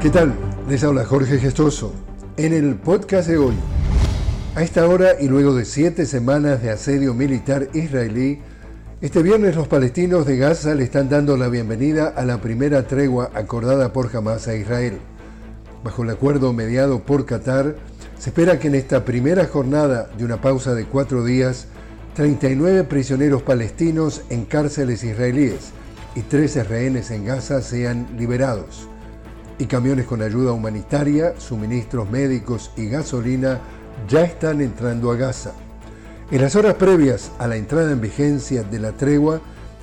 ¿Qué tal? Les habla Jorge Gestoso. En el podcast de hoy, a esta hora y luego de siete semanas de asedio militar israelí, este viernes los palestinos de Gaza le están dando la bienvenida a la primera tregua acordada por Hamas a Israel. Bajo el acuerdo mediado por Qatar, se espera que en esta primera jornada de una pausa de cuatro días, 39 prisioneros palestinos en cárceles israelíes y 13 rehenes en Gaza sean liberados y camiones con ayuda humanitaria, suministros médicos y gasolina ya están entrando a Gaza. En las horas previas a la entrada en vigencia de la tregua,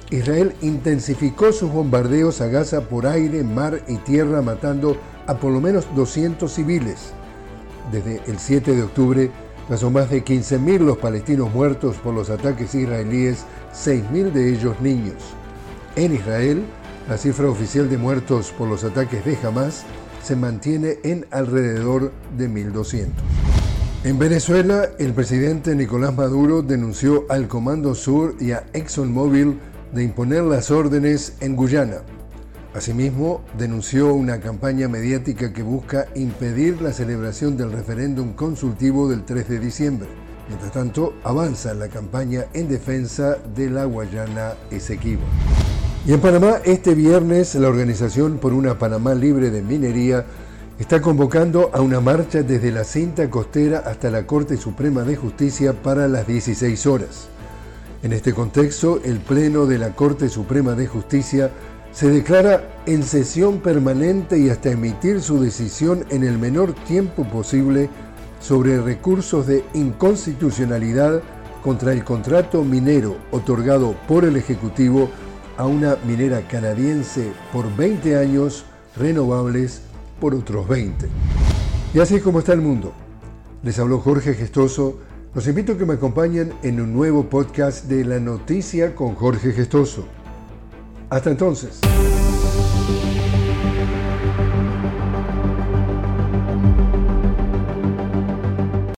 Israel intensificó sus bombardeos a Gaza por aire, mar y tierra, matando a por lo menos 200 civiles. Desde el 7 de octubre, ya son más de 15.000 los palestinos muertos por los ataques israelíes, 6.000 de ellos niños. En Israel, la cifra oficial de muertos por los ataques de Hamas se mantiene en alrededor de 1.200. En Venezuela, el presidente Nicolás Maduro denunció al Comando Sur y a ExxonMobil de imponer las órdenes en Guyana. Asimismo, denunció una campaña mediática que busca impedir la celebración del referéndum consultivo del 3 de diciembre. Mientras tanto, avanza la campaña en defensa de la Guayana Esequiba. Y en Panamá, este viernes, la Organización por una Panamá Libre de Minería está convocando a una marcha desde la cinta costera hasta la Corte Suprema de Justicia para las 16 horas. En este contexto, el Pleno de la Corte Suprema de Justicia se declara en sesión permanente y hasta emitir su decisión en el menor tiempo posible sobre recursos de inconstitucionalidad contra el contrato minero otorgado por el Ejecutivo a una minera canadiense por 20 años renovables por otros 20. Y así es como está el mundo. Les habló Jorge Gestoso. Los invito a que me acompañen en un nuevo podcast de La Noticia con Jorge Gestoso. Hasta entonces.